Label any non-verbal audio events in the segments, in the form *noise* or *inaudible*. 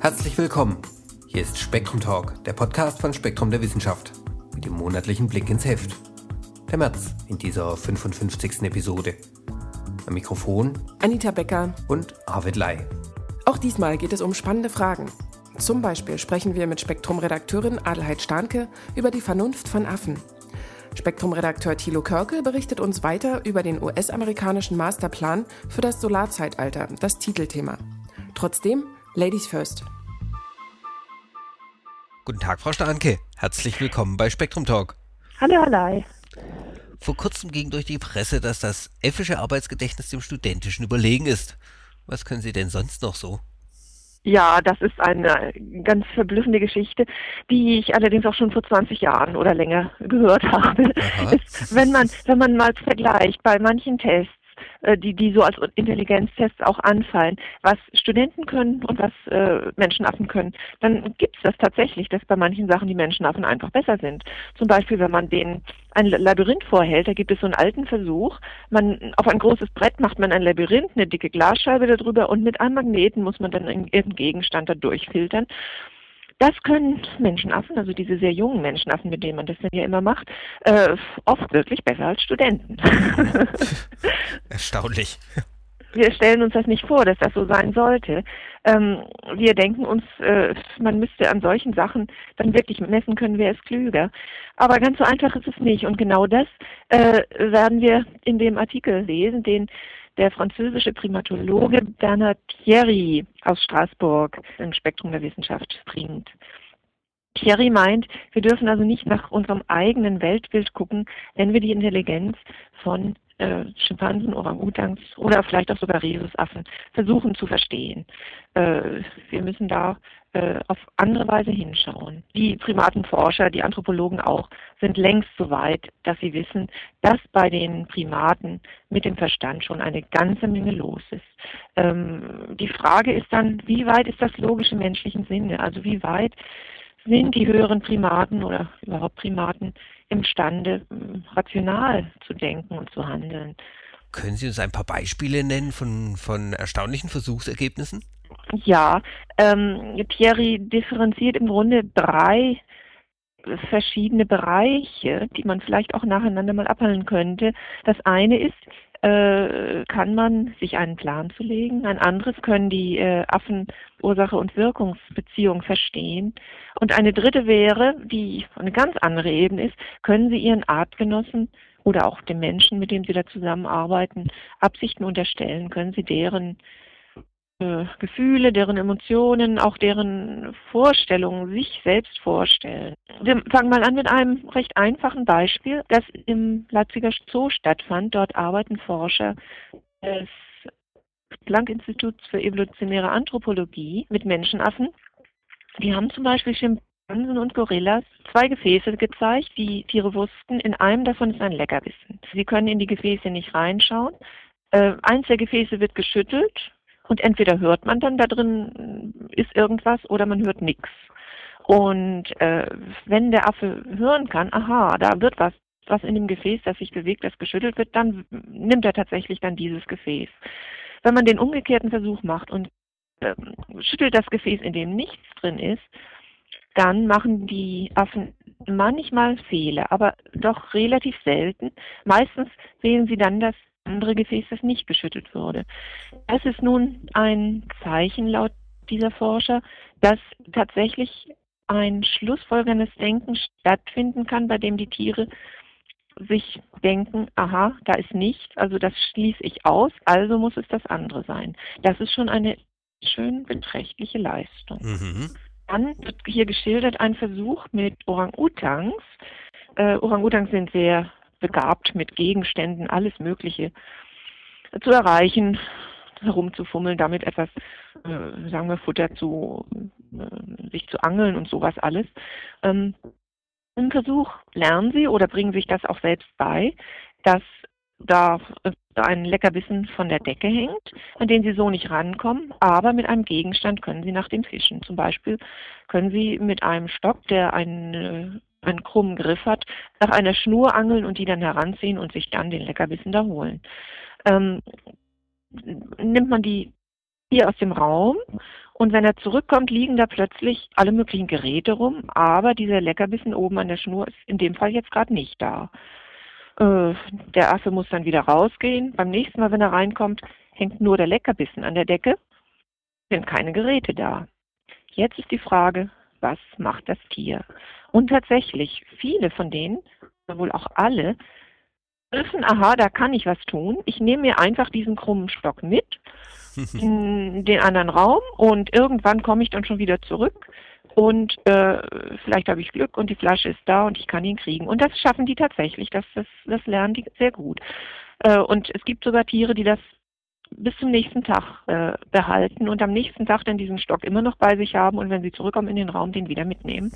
Herzlich willkommen. Hier ist Spektrum Talk, der Podcast von Spektrum der Wissenschaft, mit dem monatlichen Blick ins Heft. Der März in dieser 55. Episode. Am Mikrofon Anita Becker und Arvid Lai. Auch diesmal geht es um spannende Fragen. Zum Beispiel sprechen wir mit Spektrum-Redakteurin Adelheid Stahnke über die Vernunft von Affen. Spektrum-Redakteur Thilo Körkel berichtet uns weiter über den US-amerikanischen Masterplan für das Solarzeitalter, das Titelthema. Trotzdem, Ladies first. Guten Tag, Frau Stahnke. Herzlich willkommen bei Spektrum Talk. Hallo, hallo. Vor kurzem ging durch die Presse, dass das effische Arbeitsgedächtnis dem studentischen überlegen ist. Was können Sie denn sonst noch so? Ja, das ist eine ganz verblüffende Geschichte, die ich allerdings auch schon vor 20 Jahren oder länger gehört *laughs* habe. Ist, wenn man, wenn man mal vergleicht bei manchen Tests, die, die so als Intelligenztests auch anfallen, was Studenten können und was äh, Menschenaffen können, dann gibt es das tatsächlich, dass bei manchen Sachen die Menschenaffen einfach besser sind. Zum Beispiel, wenn man denen ein Labyrinth vorhält, da gibt es so einen alten Versuch, man auf ein großes Brett macht man ein Labyrinth, eine dicke Glasscheibe darüber und mit einem Magneten muss man dann irgendeinen Gegenstand da durchfiltern. Das können Menschenaffen, also diese sehr jungen Menschenaffen, mit denen man das dann ja immer macht, äh, oft wirklich besser als Studenten. *laughs* Erstaunlich. Wir stellen uns das nicht vor, dass das so sein sollte. Ähm, wir denken uns, äh, man müsste an solchen Sachen dann wirklich messen können, wer ist klüger. Aber ganz so einfach ist es nicht. Und genau das äh, werden wir in dem Artikel lesen, den der französische Primatologe Bernard Thierry aus Straßburg im Spektrum der Wissenschaft bringt. Thierry meint, wir dürfen also nicht nach unserem eigenen Weltbild gucken, wenn wir die Intelligenz von äh, Schimpansen, Orang-Utans oder vielleicht auch sogar Rhesusaffen versuchen zu verstehen. Äh, wir müssen da äh, auf andere Weise hinschauen. Die Primatenforscher, die Anthropologen auch, sind längst so weit, dass sie wissen, dass bei den Primaten mit dem Verstand schon eine ganze Menge los ist. Ähm, die Frage ist dann, wie weit ist das logische menschlichen Sinne? Also wie weit sind die höheren Primaten oder überhaupt Primaten imstande, hm, rational zu denken und zu handeln. Können Sie uns ein paar Beispiele nennen von, von erstaunlichen Versuchsergebnissen? Ja, ähm, Thierry differenziert im Grunde drei verschiedene Bereiche, die man vielleicht auch nacheinander mal abhandeln könnte. Das eine ist, äh, kann man sich einen Plan zulegen. Ein anderes können die äh, Affen Ursache- und Wirkungsbeziehung verstehen. Und eine dritte wäre, die eine ganz andere Ebene ist, können sie ihren Artgenossen oder auch den Menschen, mit denen sie da zusammenarbeiten, Absichten unterstellen, können sie deren Gefühle, deren Emotionen, auch deren Vorstellungen sich selbst vorstellen. Wir fangen mal an mit einem recht einfachen Beispiel, das im Leipziger Zoo stattfand. Dort arbeiten Forscher des Planck-Instituts für evolutionäre Anthropologie mit Menschenaffen. Die haben zum Beispiel Schimpansen und Gorillas zwei Gefäße gezeigt. Die Tiere wussten, in einem davon ist ein Leckerbissen. Sie können in die Gefäße nicht reinschauen. Äh, eins der Gefäße wird geschüttelt und entweder hört man dann da drin ist irgendwas oder man hört nichts. Und äh, wenn der Affe hören kann, aha, da wird was, was in dem Gefäß, das sich bewegt, das geschüttelt wird, dann nimmt er tatsächlich dann dieses Gefäß. Wenn man den umgekehrten Versuch macht und äh, schüttelt das Gefäß, in dem nichts drin ist, dann machen die Affen manchmal Fehler, aber doch relativ selten. Meistens sehen sie dann das andere Gefäß, das nicht geschüttelt wurde. Das ist nun ein Zeichen laut dieser Forscher, dass tatsächlich ein schlussfolgerndes Denken stattfinden kann, bei dem die Tiere sich denken, aha, da ist nichts, also das schließe ich aus, also muss es das andere sein. Das ist schon eine schön beträchtliche Leistung. Mhm. Dann wird hier geschildert ein Versuch mit Orang-Utans. Äh, Orang-Utans sind sehr begabt mit Gegenständen, alles Mögliche zu erreichen, herumzufummeln, damit etwas, äh, sagen wir, Futter zu, äh, sich zu angeln und sowas alles. Ähm, Im Versuch lernen sie oder bringen sich das auch selbst bei, dass da ein Leckerbissen von der Decke hängt, an den sie so nicht rankommen, aber mit einem Gegenstand können sie nach dem Fischen. Zum Beispiel können sie mit einem Stock, der einen einen krummen Griff hat, nach einer Schnur angeln und die dann heranziehen und sich dann den Leckerbissen da holen. Ähm, nimmt man die hier aus dem Raum und wenn er zurückkommt, liegen da plötzlich alle möglichen Geräte rum, aber dieser Leckerbissen oben an der Schnur ist in dem Fall jetzt gerade nicht da. Äh, der Affe muss dann wieder rausgehen. Beim nächsten Mal, wenn er reinkommt, hängt nur der Leckerbissen an der Decke, sind keine Geräte da. Jetzt ist die Frage, was macht das Tier? Und tatsächlich, viele von denen, wohl auch alle, wissen, aha, da kann ich was tun. Ich nehme mir einfach diesen krummen Stock mit *laughs* in den anderen Raum und irgendwann komme ich dann schon wieder zurück und äh, vielleicht habe ich Glück und die Flasche ist da und ich kann ihn kriegen. Und das schaffen die tatsächlich, das, das, das lernen die sehr gut. Äh, und es gibt sogar Tiere, die das bis zum nächsten Tag äh, behalten und am nächsten Tag dann diesen Stock immer noch bei sich haben und wenn sie zurückkommen in den Raum, den wieder mitnehmen.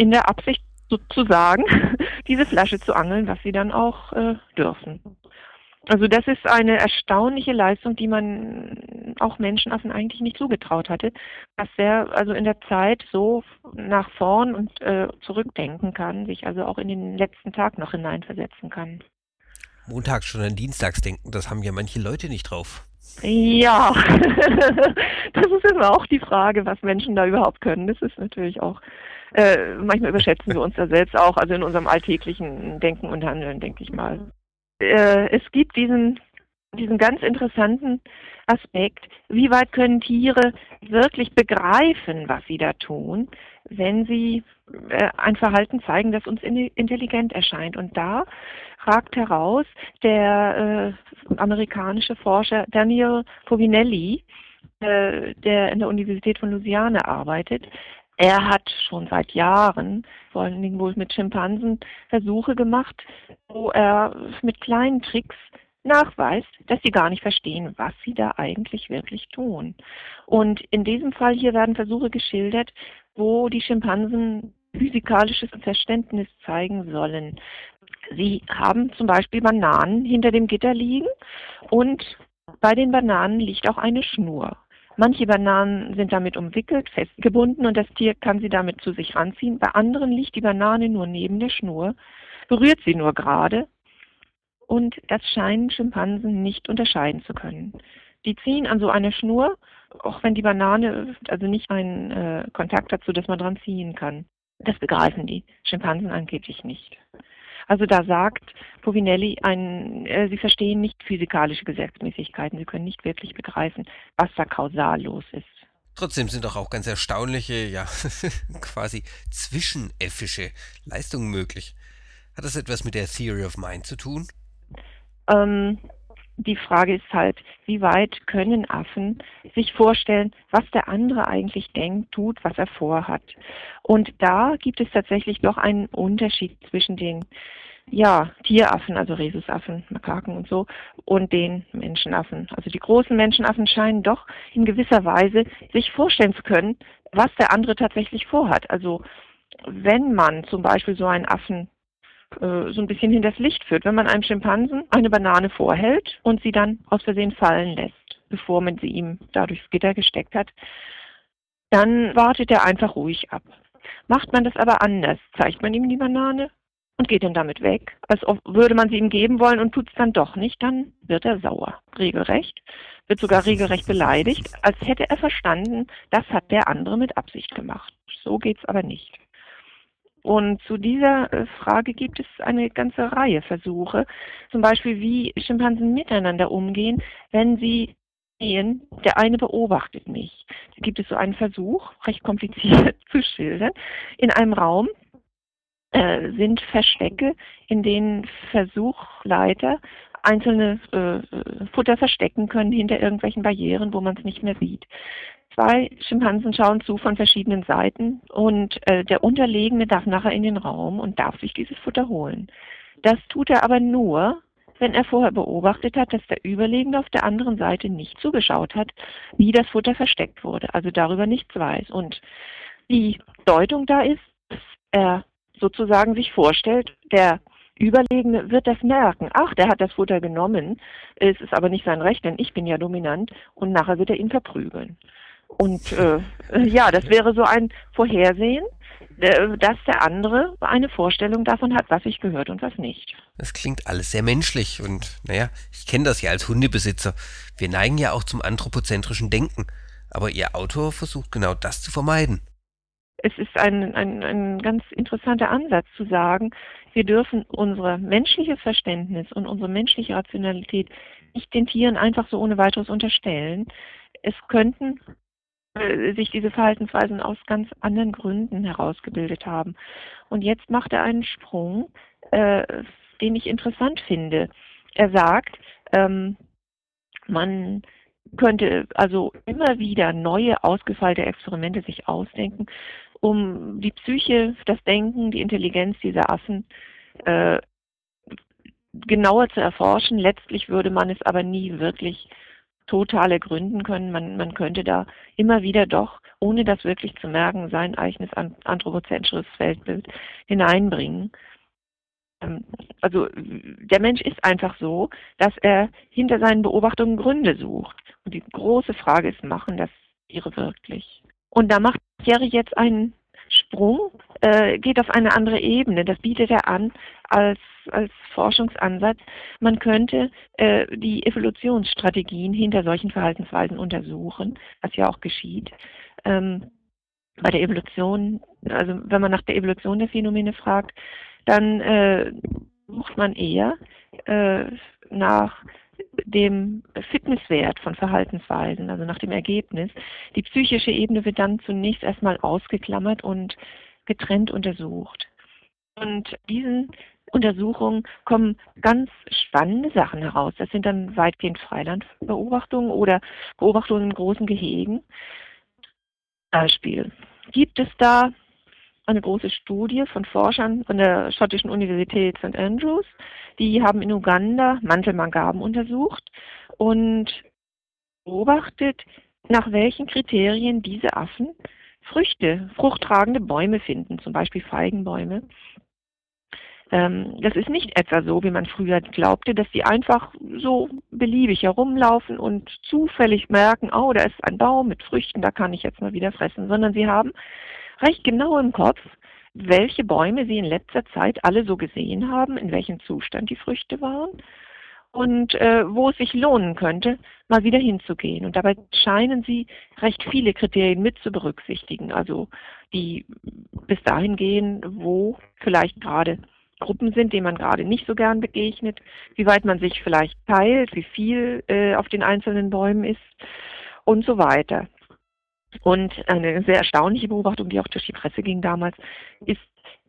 In der Absicht sozusagen, *laughs* diese Flasche zu angeln, was sie dann auch äh, dürfen. Also das ist eine erstaunliche Leistung, die man auch Menschenaffen eigentlich nicht zugetraut hatte, dass er also in der Zeit so nach vorn und äh, zurückdenken kann, sich also auch in den letzten Tag noch hineinversetzen kann. Montags schon an Dienstags denken, das haben ja manche Leute nicht drauf. Ja, *laughs* das ist immer auch die Frage, was Menschen da überhaupt können. Das ist natürlich auch, äh, manchmal überschätzen wir uns da selbst auch, also in unserem alltäglichen Denken und Handeln, denke ich mal äh, es gibt diesen, diesen ganz interessanten Aspekt, wie weit können Tiere wirklich begreifen, was sie da tun, wenn sie äh, ein Verhalten zeigen, das uns intelligent erscheint. Und da ragt heraus der äh, amerikanische Forscher Daniel Povinelli, äh, der in der Universität von Louisiana arbeitet, er hat schon seit Jahren, vor allen Dingen wohl mit Schimpansen, Versuche gemacht, wo er mit kleinen Tricks nachweist, dass sie gar nicht verstehen, was sie da eigentlich wirklich tun. Und in diesem Fall hier werden Versuche geschildert, wo die Schimpansen physikalisches Verständnis zeigen sollen. Sie haben zum Beispiel Bananen hinter dem Gitter liegen und bei den Bananen liegt auch eine Schnur. Manche Bananen sind damit umwickelt, festgebunden und das Tier kann sie damit zu sich ranziehen. Bei anderen liegt die Banane nur neben der Schnur, berührt sie nur gerade und das scheinen Schimpansen nicht unterscheiden zu können. Die ziehen an so einer Schnur, auch wenn die Banane also nicht einen äh, Kontakt dazu, dass man dran ziehen kann. Das begreifen die Schimpansen angeblich nicht. Also da sagt Povinelli, ein, äh, sie verstehen nicht physikalische Gesetzmäßigkeiten, sie können nicht wirklich begreifen, was da kausal los ist. Trotzdem sind doch auch ganz erstaunliche, ja, *laughs* quasi zwischenäffische Leistungen möglich. Hat das etwas mit der Theory of Mind zu tun? Ähm, die Frage ist halt, wie weit können Affen sich vorstellen, was der andere eigentlich denkt, tut, was er vorhat. Und da gibt es tatsächlich doch einen Unterschied zwischen den ja, Tieraffen, also Rhesusaffen, Makaken und so, und den Menschenaffen. Also die großen Menschenaffen scheinen doch in gewisser Weise sich vorstellen zu können, was der andere tatsächlich vorhat. Also wenn man zum Beispiel so einen Affen äh, so ein bisschen hinters Licht führt, wenn man einem Schimpansen eine Banane vorhält und sie dann aus Versehen fallen lässt, bevor man sie ihm da durchs Gitter gesteckt hat, dann wartet er einfach ruhig ab. Macht man das aber anders, zeigt man ihm die Banane und geht dann damit weg, als würde man sie ihm geben wollen und tut es dann doch nicht, dann wird er sauer, regelrecht, wird sogar regelrecht beleidigt, als hätte er verstanden, das hat der andere mit Absicht gemacht. So geht's aber nicht. Und zu dieser äh, Frage gibt es eine ganze Reihe Versuche, zum Beispiel wie Schimpansen miteinander umgehen, wenn sie sehen, der eine beobachtet mich. Da gibt es so einen Versuch, recht kompliziert *laughs* zu schildern, in einem Raum, äh, sind Verstecke, in denen Versuchleiter einzelne äh, Futter verstecken können hinter irgendwelchen Barrieren, wo man es nicht mehr sieht. Zwei Schimpansen schauen zu von verschiedenen Seiten und äh, der Unterlegene darf nachher in den Raum und darf sich dieses Futter holen. Das tut er aber nur, wenn er vorher beobachtet hat, dass der Überlegene auf der anderen Seite nicht zugeschaut hat, wie das Futter versteckt wurde, also darüber nichts weiß. Und die Deutung da ist, dass er sozusagen sich vorstellt, der Überlegene wird das merken. Ach, der hat das Futter genommen, es ist aber nicht sein Recht, denn ich bin ja dominant und nachher wird er ihn verprügeln. Und äh, ja, das wäre so ein Vorhersehen, dass der andere eine Vorstellung davon hat, was ich gehört und was nicht. Das klingt alles sehr menschlich und naja, ich kenne das ja als Hundebesitzer. Wir neigen ja auch zum anthropozentrischen Denken. Aber Ihr Autor versucht genau das zu vermeiden. Es ist ein, ein, ein ganz interessanter Ansatz zu sagen, wir dürfen unser menschliches Verständnis und unsere menschliche Rationalität nicht den Tieren einfach so ohne weiteres unterstellen. Es könnten äh, sich diese Verhaltensweisen aus ganz anderen Gründen herausgebildet haben. Und jetzt macht er einen Sprung, äh, den ich interessant finde. Er sagt, ähm, man könnte also immer wieder neue ausgefeilte Experimente sich ausdenken, um die Psyche, das Denken, die Intelligenz dieser Affen äh, genauer zu erforschen. Letztlich würde man es aber nie wirklich total ergründen können. Man, man könnte da immer wieder doch, ohne das wirklich zu merken, sein eigenes anthropozentrisches Weltbild hineinbringen. Ähm, also der Mensch ist einfach so, dass er hinter seinen Beobachtungen Gründe sucht. Und die große Frage ist, machen das Tiere wirklich? Und da macht Jerry jetzt einen Sprung, äh, geht auf eine andere Ebene. Das bietet er an als, als Forschungsansatz. Man könnte äh, die Evolutionsstrategien hinter solchen Verhaltensweisen untersuchen, was ja auch geschieht. Ähm, bei der Evolution, also wenn man nach der Evolution der Phänomene fragt, dann äh, sucht man eher äh, nach dem Fitnesswert von Verhaltensweisen, also nach dem Ergebnis. Die psychische Ebene wird dann zunächst erstmal ausgeklammert und getrennt untersucht. Und diesen Untersuchungen kommen ganz spannende Sachen heraus. Das sind dann weitgehend Freilandbeobachtungen oder Beobachtungen in großen Gehegen. Beispiel. Gibt es da eine große Studie von Forschern von der schottischen Universität St. Andrews. Die haben in Uganda Mantelmangaben untersucht und beobachtet, nach welchen Kriterien diese Affen Früchte, fruchttragende Bäume finden, zum Beispiel Feigenbäume. Ähm, das ist nicht etwa so, wie man früher glaubte, dass sie einfach so beliebig herumlaufen und zufällig merken, oh, da ist ein Baum mit Früchten, da kann ich jetzt mal wieder fressen, sondern sie haben recht genau im Kopf, welche Bäume sie in letzter Zeit alle so gesehen haben, in welchem Zustand die Früchte waren und äh, wo es sich lohnen könnte, mal wieder hinzugehen. Und dabei scheinen sie recht viele Kriterien mit zu berücksichtigen, also die bis dahin gehen, wo vielleicht gerade Gruppen sind, denen man gerade nicht so gern begegnet, wie weit man sich vielleicht teilt, wie viel äh, auf den einzelnen Bäumen ist und so weiter. Und eine sehr erstaunliche Beobachtung, die auch durch die Presse ging damals, ist,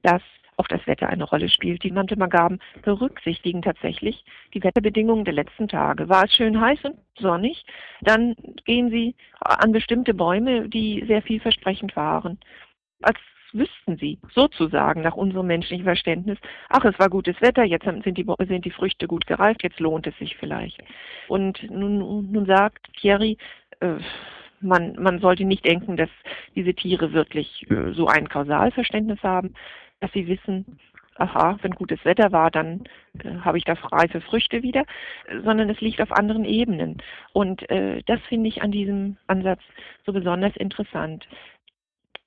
dass auch das Wetter eine Rolle spielt. Die Mantelmagaben berücksichtigen tatsächlich die Wetterbedingungen der letzten Tage. War es schön heiß und sonnig, dann gehen sie an bestimmte Bäume, die sehr vielversprechend waren. Als wüssten sie sozusagen nach unserem menschlichen Verständnis, ach, es war gutes Wetter, jetzt sind die, sind die Früchte gut gereift, jetzt lohnt es sich vielleicht. Und nun, nun sagt Thierry, äh, man, man sollte nicht denken, dass diese Tiere wirklich äh, so ein Kausalverständnis haben, dass sie wissen, aha, wenn gutes Wetter war, dann äh, habe ich da reife Früchte wieder, sondern es liegt auf anderen Ebenen. Und äh, das finde ich an diesem Ansatz so besonders interessant.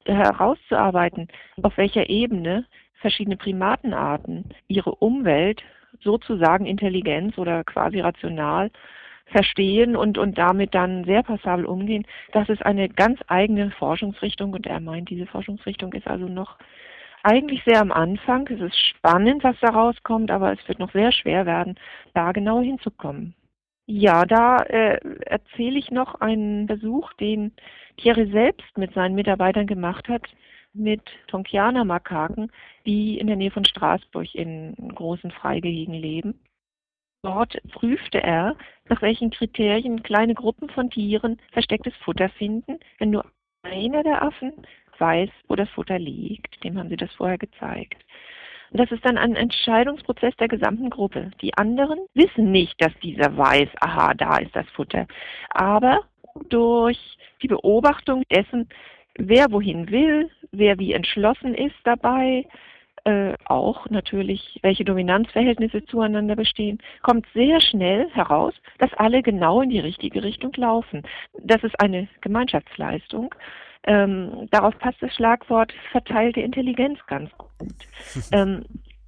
Herauszuarbeiten, auf welcher Ebene verschiedene Primatenarten ihre Umwelt sozusagen Intelligenz oder quasi rational verstehen und, und damit dann sehr passabel umgehen, das ist eine ganz eigene Forschungsrichtung und er meint, diese Forschungsrichtung ist also noch eigentlich sehr am Anfang. Es ist spannend, was da rauskommt, aber es wird noch sehr schwer werden, da genau hinzukommen. Ja, da äh, erzähle ich noch einen Versuch, den Thierry selbst mit seinen Mitarbeitern gemacht hat, mit Tonkianer-Makaken, die in der Nähe von Straßburg in großen Freigehegen leben. Dort prüfte er, nach welchen Kriterien kleine Gruppen von Tieren verstecktes Futter finden, wenn nur einer der Affen weiß, wo das Futter liegt. Dem haben sie das vorher gezeigt. Das ist dann ein Entscheidungsprozess der gesamten Gruppe. Die anderen wissen nicht, dass dieser weiß, aha, da ist das Futter. Aber durch die Beobachtung dessen, wer wohin will, wer wie entschlossen ist dabei, äh, auch natürlich, welche Dominanzverhältnisse zueinander bestehen, kommt sehr schnell heraus, dass alle genau in die richtige Richtung laufen. Das ist eine Gemeinschaftsleistung. Ähm, darauf passt das Schlagwort verteilte Intelligenz ganz gut. *laughs* ähm,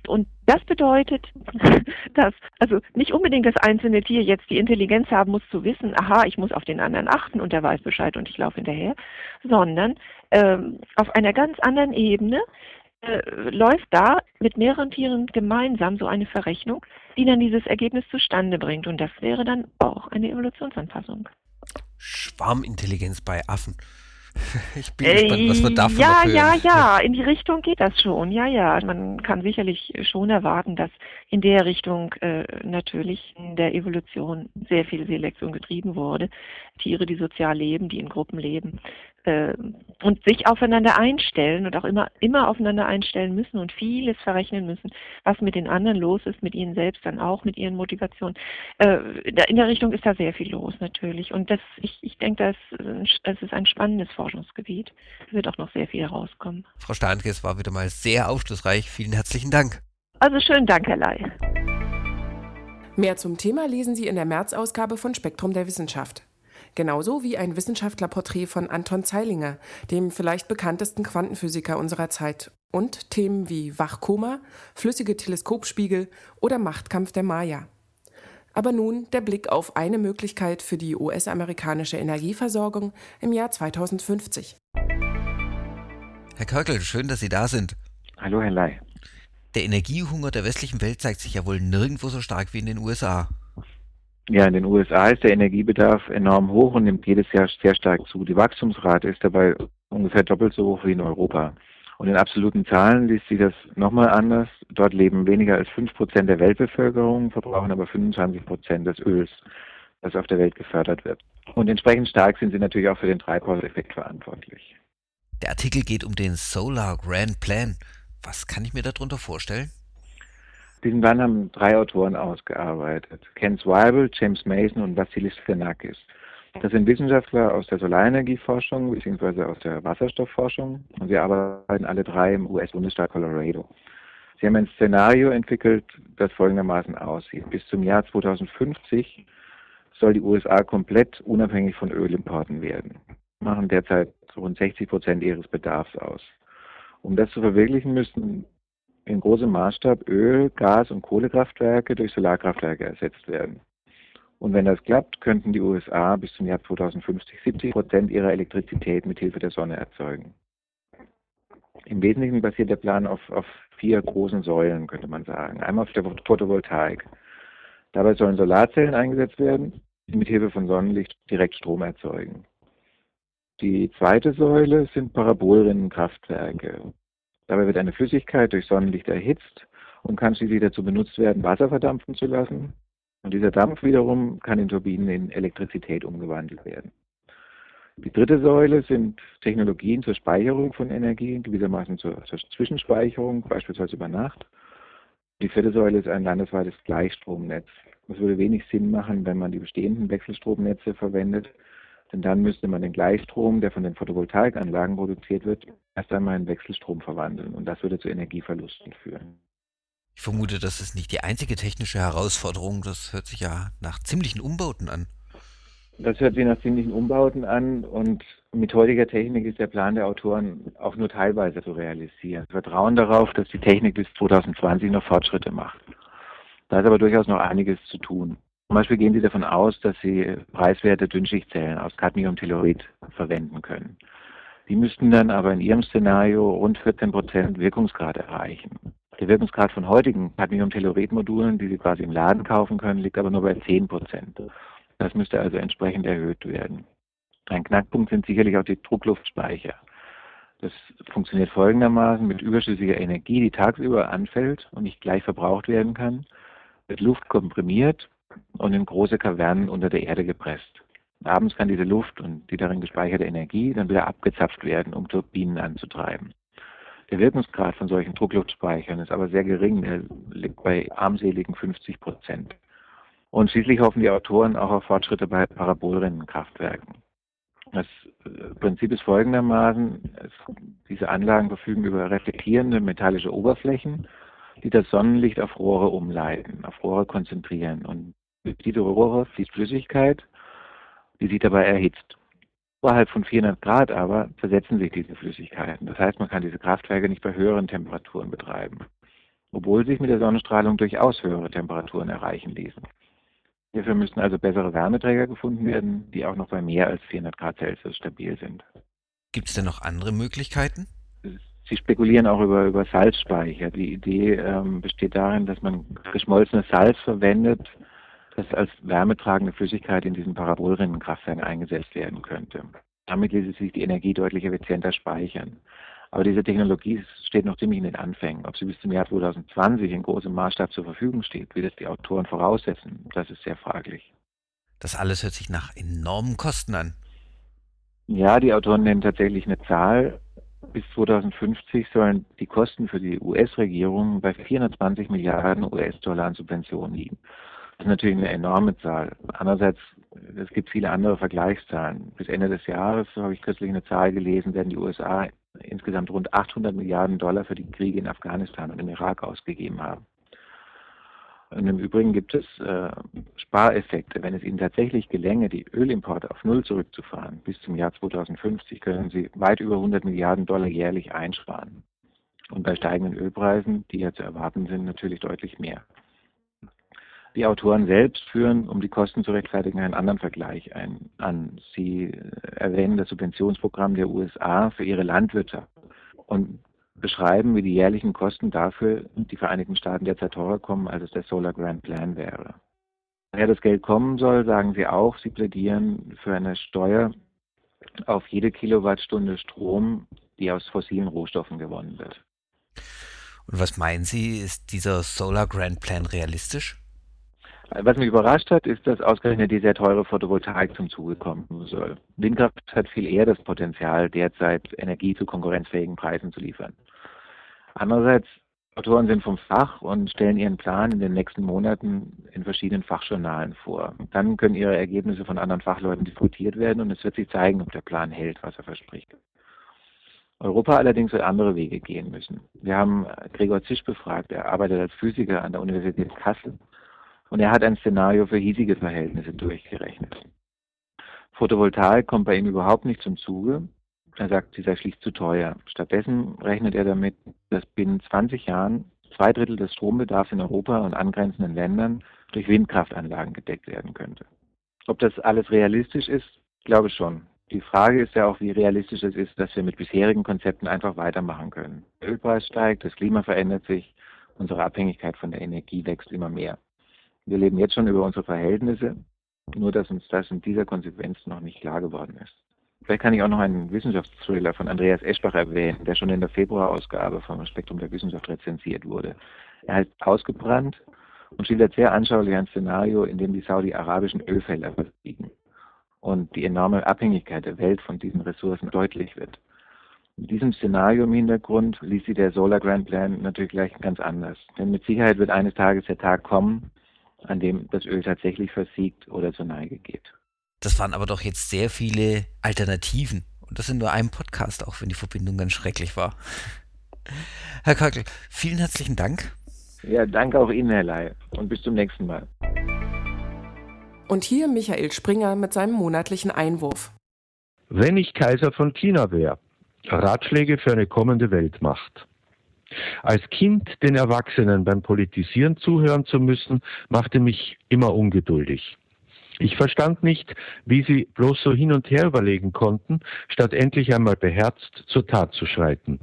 und das bedeutet, *laughs* dass also nicht unbedingt das einzelne Tier jetzt die Intelligenz haben muss zu wissen, aha, ich muss auf den anderen achten und der weiß Bescheid und ich laufe hinterher, sondern ähm, auf einer ganz anderen Ebene äh, läuft da mit mehreren Tieren gemeinsam so eine Verrechnung, die dann dieses Ergebnis zustande bringt. Und das wäre dann auch eine Evolutionsanpassung. Schwarmintelligenz bei Affen. *laughs* Ich bin gespannt, was wir davon Ja, noch ja, ja, *laughs* in die Richtung geht das schon. Ja, ja, man kann sicherlich schon erwarten, dass in der Richtung äh, natürlich in der Evolution sehr viel Selektion getrieben wurde. Tiere, die sozial leben, die in Gruppen leben äh, und sich aufeinander einstellen und auch immer, immer aufeinander einstellen müssen und vieles verrechnen müssen, was mit den anderen los ist, mit ihnen selbst dann auch, mit ihren Motivationen. Äh, in der Richtung ist da sehr viel los natürlich. Und das, ich, ich denke, das, das ist ein spannendes Forschungsgebiet. Es wird auch noch sehr viel herauskommen. Frau Stahnke, es war wieder mal sehr aufschlussreich. Vielen herzlichen Dank. Also schönen Dank, Herr Ley. Mehr zum Thema lesen Sie in der März-Ausgabe von Spektrum der Wissenschaft. Genauso wie ein Wissenschaftlerporträt von Anton Zeilinger, dem vielleicht bekanntesten Quantenphysiker unserer Zeit. Und Themen wie Wachkoma, flüssige Teleskopspiegel oder Machtkampf der Maya. Aber nun der Blick auf eine Möglichkeit für die US-amerikanische Energieversorgung im Jahr 2050. Herr Körkel, schön, dass Sie da sind. Hallo, Herr Ley. Der Energiehunger der westlichen Welt zeigt sich ja wohl nirgendwo so stark wie in den USA. Ja, in den USA ist der Energiebedarf enorm hoch und nimmt jedes Jahr sehr stark zu. Die Wachstumsrate ist dabei ungefähr doppelt so hoch wie in Europa. Und in absoluten Zahlen liest sich das nochmal anders. Dort leben weniger als fünf Prozent der Weltbevölkerung, verbrauchen aber 25 Prozent des Öls, das auf der Welt gefördert wird. Und entsprechend stark sind sie natürlich auch für den Treibhauseffekt verantwortlich. Der Artikel geht um den Solar Grand Plan. Was kann ich mir darunter vorstellen? Diesen Plan haben drei Autoren ausgearbeitet. Ken Zweibel, James Mason und Vassilis Fernakis. Das sind Wissenschaftler aus der Solarenergieforschung bzw. aus der Wasserstoffforschung und sie arbeiten alle drei im US-Bundesstaat Colorado. Sie haben ein Szenario entwickelt, das folgendermaßen aussieht. Bis zum Jahr 2050 soll die USA komplett unabhängig von Ölimporten werden. Machen derzeit rund 60 Prozent ihres Bedarfs aus. Um das zu verwirklichen, müssen in großem Maßstab Öl, Gas und Kohlekraftwerke durch Solarkraftwerke ersetzt werden. Und wenn das klappt, könnten die USA bis zum Jahr 2050 70 Prozent ihrer Elektrizität mit Hilfe der Sonne erzeugen. Im Wesentlichen basiert der Plan auf, auf vier großen Säulen, könnte man sagen. Einmal auf der Photovoltaik. Dabei sollen Solarzellen eingesetzt werden, die mit Hilfe von Sonnenlicht direkt Strom erzeugen. Die zweite Säule sind Parabolrinnenkraftwerke. Dabei wird eine Flüssigkeit durch Sonnenlicht erhitzt und kann schließlich dazu benutzt werden, Wasser verdampfen zu lassen. Und dieser Dampf wiederum kann in Turbinen in Elektrizität umgewandelt werden. Die dritte Säule sind Technologien zur Speicherung von Energie, gewissermaßen zur, zur Zwischenspeicherung, beispielsweise über Nacht. Die vierte Säule ist ein landesweites Gleichstromnetz. Es würde wenig Sinn machen, wenn man die bestehenden Wechselstromnetze verwendet, denn dann müsste man den Gleichstrom, der von den Photovoltaikanlagen produziert wird, erst einmal in Wechselstrom verwandeln und das würde zu Energieverlusten führen. Ich vermute, das ist nicht die einzige technische Herausforderung. Das hört sich ja nach ziemlichen Umbauten an. Das hört sich nach ziemlichen Umbauten an und mit heutiger Technik ist der Plan der Autoren auch nur teilweise zu realisieren. Wir vertrauen darauf, dass die Technik bis 2020 noch Fortschritte macht. Da ist aber durchaus noch einiges zu tun. Zum Beispiel gehen Sie davon aus, dass Sie preiswerte Dünnschichtzellen aus Cadmiumtellurid verwenden können. Die müssten dann aber in Ihrem Szenario rund 14 Prozent Wirkungsgrad erreichen. Der Wirkungsgrad von heutigen Cadmium-Tellurid-Modulen, die Sie quasi im Laden kaufen können, liegt aber nur bei 10 Prozent. Das müsste also entsprechend erhöht werden. Ein Knackpunkt sind sicherlich auch die Druckluftspeicher. Das funktioniert folgendermaßen mit überschüssiger Energie, die tagsüber anfällt und nicht gleich verbraucht werden kann, wird Luft komprimiert und in große Kavernen unter der Erde gepresst. Abends kann diese Luft und die darin gespeicherte Energie dann wieder abgezapft werden, um Turbinen anzutreiben. Der Wirkungsgrad von solchen Druckluftspeichern ist aber sehr gering. Er liegt bei armseligen 50 Prozent. Und schließlich hoffen die Autoren auch auf Fortschritte bei Parabolrinnenkraftwerken. Das äh, Prinzip ist folgendermaßen, es Diese Anlagen verfügen über reflektierende metallische Oberflächen, die das Sonnenlicht auf Rohre umleiten, auf Rohre konzentrieren. Und durch diese Rohre fließt Flüssigkeit, die sich dabei erhitzt. Oberhalb von 400 Grad aber zersetzen sich diese Flüssigkeiten. Das heißt, man kann diese Kraftwerke nicht bei höheren Temperaturen betreiben, obwohl sich mit der Sonnenstrahlung durchaus höhere Temperaturen erreichen ließen. Hierfür müssten also bessere Wärmeträger gefunden werden, die auch noch bei mehr als 400 Grad Celsius stabil sind. Gibt es denn noch andere Möglichkeiten? Sie spekulieren auch über, über Salzspeicher. Die Idee ähm, besteht darin, dass man geschmolzenes Salz verwendet, das als wärmetragende Flüssigkeit in diesen Parabolrinnenkraftwerken eingesetzt werden könnte. Damit ließe sich die Energie deutlich effizienter speichern. Aber diese Technologie steht noch ziemlich in den Anfängen. Ob sie bis zum Jahr 2020 in großem Maßstab zur Verfügung steht, wie das die Autoren voraussetzen, das ist sehr fraglich. Das alles hört sich nach enormen Kosten an. Ja, die Autoren nennen tatsächlich eine Zahl. Bis 2050 sollen die Kosten für die US-Regierung bei 420 Milliarden US-Dollar an Subventionen liegen. Das ist natürlich eine enorme Zahl. Andererseits, es gibt viele andere Vergleichszahlen. Bis Ende des Jahres, so habe ich kürzlich eine Zahl gelesen, werden die USA insgesamt rund 800 Milliarden Dollar für die Kriege in Afghanistan und im Irak ausgegeben haben. Und im Übrigen gibt es äh, Spareffekte. Wenn es Ihnen tatsächlich gelänge, die Ölimporte auf Null zurückzufahren, bis zum Jahr 2050 können Sie weit über 100 Milliarden Dollar jährlich einsparen. Und bei steigenden Ölpreisen, die ja zu erwarten sind, natürlich deutlich mehr. Die Autoren selbst führen, um die Kosten zu rechtfertigen, einen anderen Vergleich ein, an. Sie erwähnen das Subventionsprogramm der USA für ihre Landwirtschaft und beschreiben, wie die jährlichen Kosten dafür die Vereinigten Staaten derzeit teurer kommen, als es der Solar Grand Plan wäre. Woher das Geld kommen soll, sagen sie auch, sie plädieren für eine Steuer auf jede Kilowattstunde Strom, die aus fossilen Rohstoffen gewonnen wird. Und was meinen Sie, ist dieser Solar Grand Plan realistisch? Was mich überrascht hat, ist, dass ausgerechnet die sehr teure Photovoltaik zum Zuge kommen soll. Windkraft hat viel eher das Potenzial, derzeit Energie zu konkurrenzfähigen Preisen zu liefern. Andererseits, Autoren sind vom Fach und stellen ihren Plan in den nächsten Monaten in verschiedenen Fachjournalen vor. Dann können ihre Ergebnisse von anderen Fachleuten diskutiert werden und es wird sich zeigen, ob der Plan hält, was er verspricht. Europa allerdings wird andere Wege gehen müssen. Wir haben Gregor Zisch befragt, er arbeitet als Physiker an der Universität Kassel und er hat ein Szenario für hiesige Verhältnisse durchgerechnet. Photovoltaik kommt bei ihm überhaupt nicht zum Zuge. Er sagt, sie sei schlicht zu teuer. Stattdessen rechnet er damit, dass binnen 20 Jahren zwei Drittel des Strombedarfs in Europa und angrenzenden Ländern durch Windkraftanlagen gedeckt werden könnte. Ob das alles realistisch ist, glaube schon. Die Frage ist ja auch, wie realistisch es ist, dass wir mit bisherigen Konzepten einfach weitermachen können. Der Ölpreis steigt, das Klima verändert sich, unsere Abhängigkeit von der Energie wächst immer mehr. Wir leben jetzt schon über unsere Verhältnisse, nur dass uns das in dieser Konsequenz noch nicht klar geworden ist. Vielleicht kann ich auch noch einen Wissenschaftsthriller von Andreas Eschbach erwähnen, der schon in der Februarausgabe vom Spektrum der Wissenschaft rezensiert wurde. Er heißt Ausgebrannt und schildert sehr anschaulich ein Szenario, in dem die saudi-arabischen Ölfelder versiegen und die enorme Abhängigkeit der Welt von diesen Ressourcen deutlich wird. Mit diesem Szenario im Hintergrund liest sie der Solar Grand Plan natürlich gleich ganz anders. Denn mit Sicherheit wird eines Tages der Tag kommen, an dem das Öl tatsächlich versiegt oder zur Neige geht. Das waren aber doch jetzt sehr viele Alternativen. Und das in nur einem Podcast, auch wenn die Verbindung ganz schrecklich war. *laughs* Herr Kakel, vielen herzlichen Dank. Ja, danke auch Ihnen, Herr Ley. Und bis zum nächsten Mal. Und hier Michael Springer mit seinem monatlichen Einwurf. Wenn ich Kaiser von China wäre, Ratschläge für eine kommende Weltmacht. Als Kind den Erwachsenen beim Politisieren zuhören zu müssen, machte mich immer ungeduldig. Ich verstand nicht, wie sie bloß so hin und her überlegen konnten, statt endlich einmal beherzt zur Tat zu schreiten.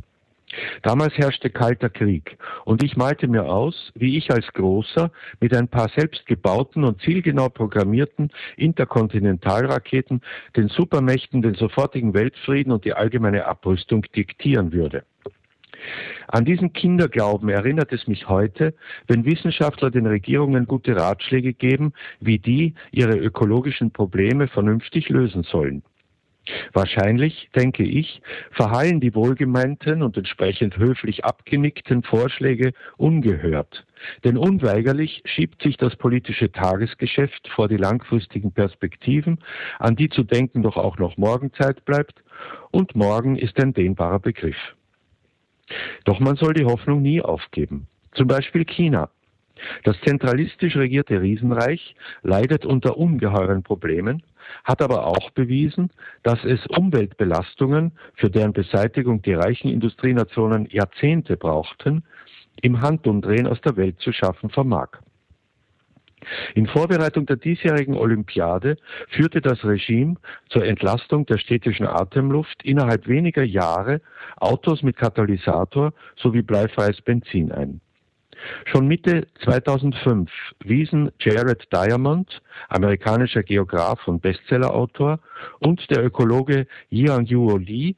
Damals herrschte kalter Krieg und ich malte mir aus, wie ich als Großer mit ein paar selbstgebauten und zielgenau programmierten Interkontinentalraketen den Supermächten den sofortigen Weltfrieden und die allgemeine Abrüstung diktieren würde. An diesen Kinderglauben erinnert es mich heute, wenn Wissenschaftler den Regierungen gute Ratschläge geben, wie die ihre ökologischen Probleme vernünftig lösen sollen. Wahrscheinlich, denke ich, verhallen die wohlgemeinten und entsprechend höflich abgenickten Vorschläge ungehört. Denn unweigerlich schiebt sich das politische Tagesgeschäft vor die langfristigen Perspektiven, an die zu denken doch auch noch morgen Zeit bleibt, und morgen ist ein dehnbarer Begriff. Doch man soll die Hoffnung nie aufgeben. Zum Beispiel China. Das zentralistisch regierte Riesenreich leidet unter ungeheuren Problemen, hat aber auch bewiesen, dass es Umweltbelastungen, für deren Beseitigung die reichen Industrienationen Jahrzehnte brauchten, im Handumdrehen aus der Welt zu schaffen vermag. In Vorbereitung der diesjährigen Olympiade führte das Regime zur Entlastung der städtischen Atemluft innerhalb weniger Jahre Autos mit Katalysator sowie bleifreies Benzin ein. Schon Mitte 2005 wiesen Jared Diamond, amerikanischer Geograf und Bestsellerautor, und der Ökologe Yang Yuo Li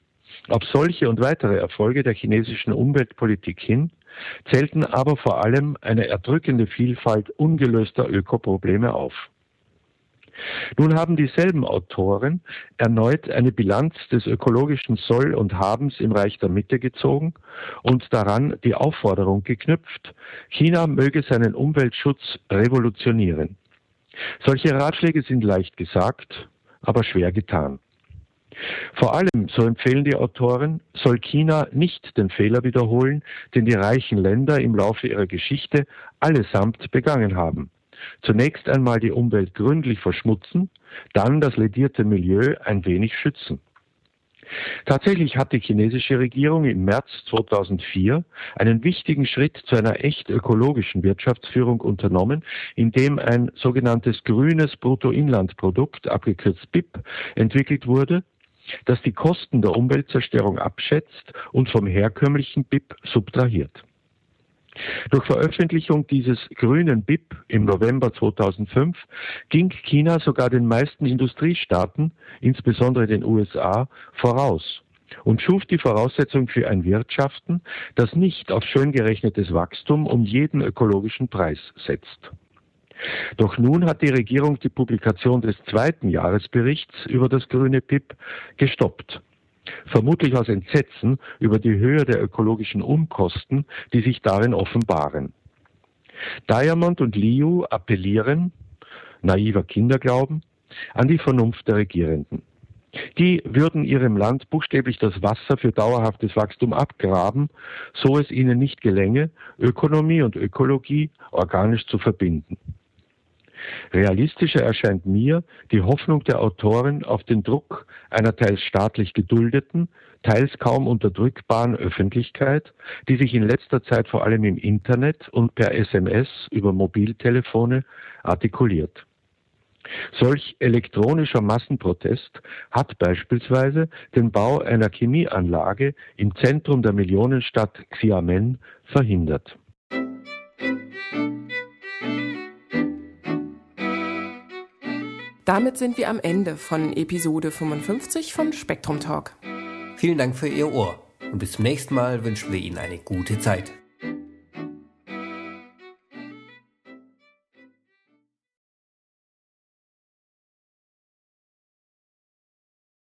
auf solche und weitere Erfolge der chinesischen Umweltpolitik hin, zählten aber vor allem eine erdrückende Vielfalt ungelöster Ökoprobleme auf. Nun haben dieselben Autoren erneut eine Bilanz des ökologischen Soll und Habens im Reich der Mitte gezogen und daran die Aufforderung geknüpft, China möge seinen Umweltschutz revolutionieren. Solche Ratschläge sind leicht gesagt, aber schwer getan. Vor allem, so empfehlen die Autoren, soll China nicht den Fehler wiederholen, den die reichen Länder im Laufe ihrer Geschichte allesamt begangen haben. Zunächst einmal die Umwelt gründlich verschmutzen, dann das ledierte Milieu ein wenig schützen. Tatsächlich hat die chinesische Regierung im März 2004 einen wichtigen Schritt zu einer echt ökologischen Wirtschaftsführung unternommen, indem ein sogenanntes grünes Bruttoinlandprodukt, abgekürzt BIP, entwickelt wurde, das die Kosten der Umweltzerstörung abschätzt und vom herkömmlichen BIP subtrahiert. Durch Veröffentlichung dieses grünen BIP im November 2005 ging China sogar den meisten Industriestaaten, insbesondere den USA, voraus und schuf die Voraussetzung für ein Wirtschaften, das nicht auf schön gerechnetes Wachstum um jeden ökologischen Preis setzt. Doch nun hat die Regierung die Publikation des zweiten Jahresberichts über das grüne BIP gestoppt vermutlich aus Entsetzen über die Höhe der ökologischen Unkosten, die sich darin offenbaren. Diamond und Liu appellieren, naiver Kinderglauben, an die Vernunft der Regierenden. Die würden ihrem Land buchstäblich das Wasser für dauerhaftes Wachstum abgraben, so es ihnen nicht gelänge, Ökonomie und Ökologie organisch zu verbinden. Realistischer erscheint mir die Hoffnung der Autoren auf den Druck einer teils staatlich geduldeten, teils kaum unterdrückbaren Öffentlichkeit, die sich in letzter Zeit vor allem im Internet und per SMS über Mobiltelefone artikuliert. Solch elektronischer Massenprotest hat beispielsweise den Bau einer Chemieanlage im Zentrum der Millionenstadt Xiamen verhindert. Damit sind wir am Ende von Episode 55 von Spektrum Talk. Vielen Dank für Ihr Ohr und bis zum nächsten Mal wünschen wir Ihnen eine gute Zeit.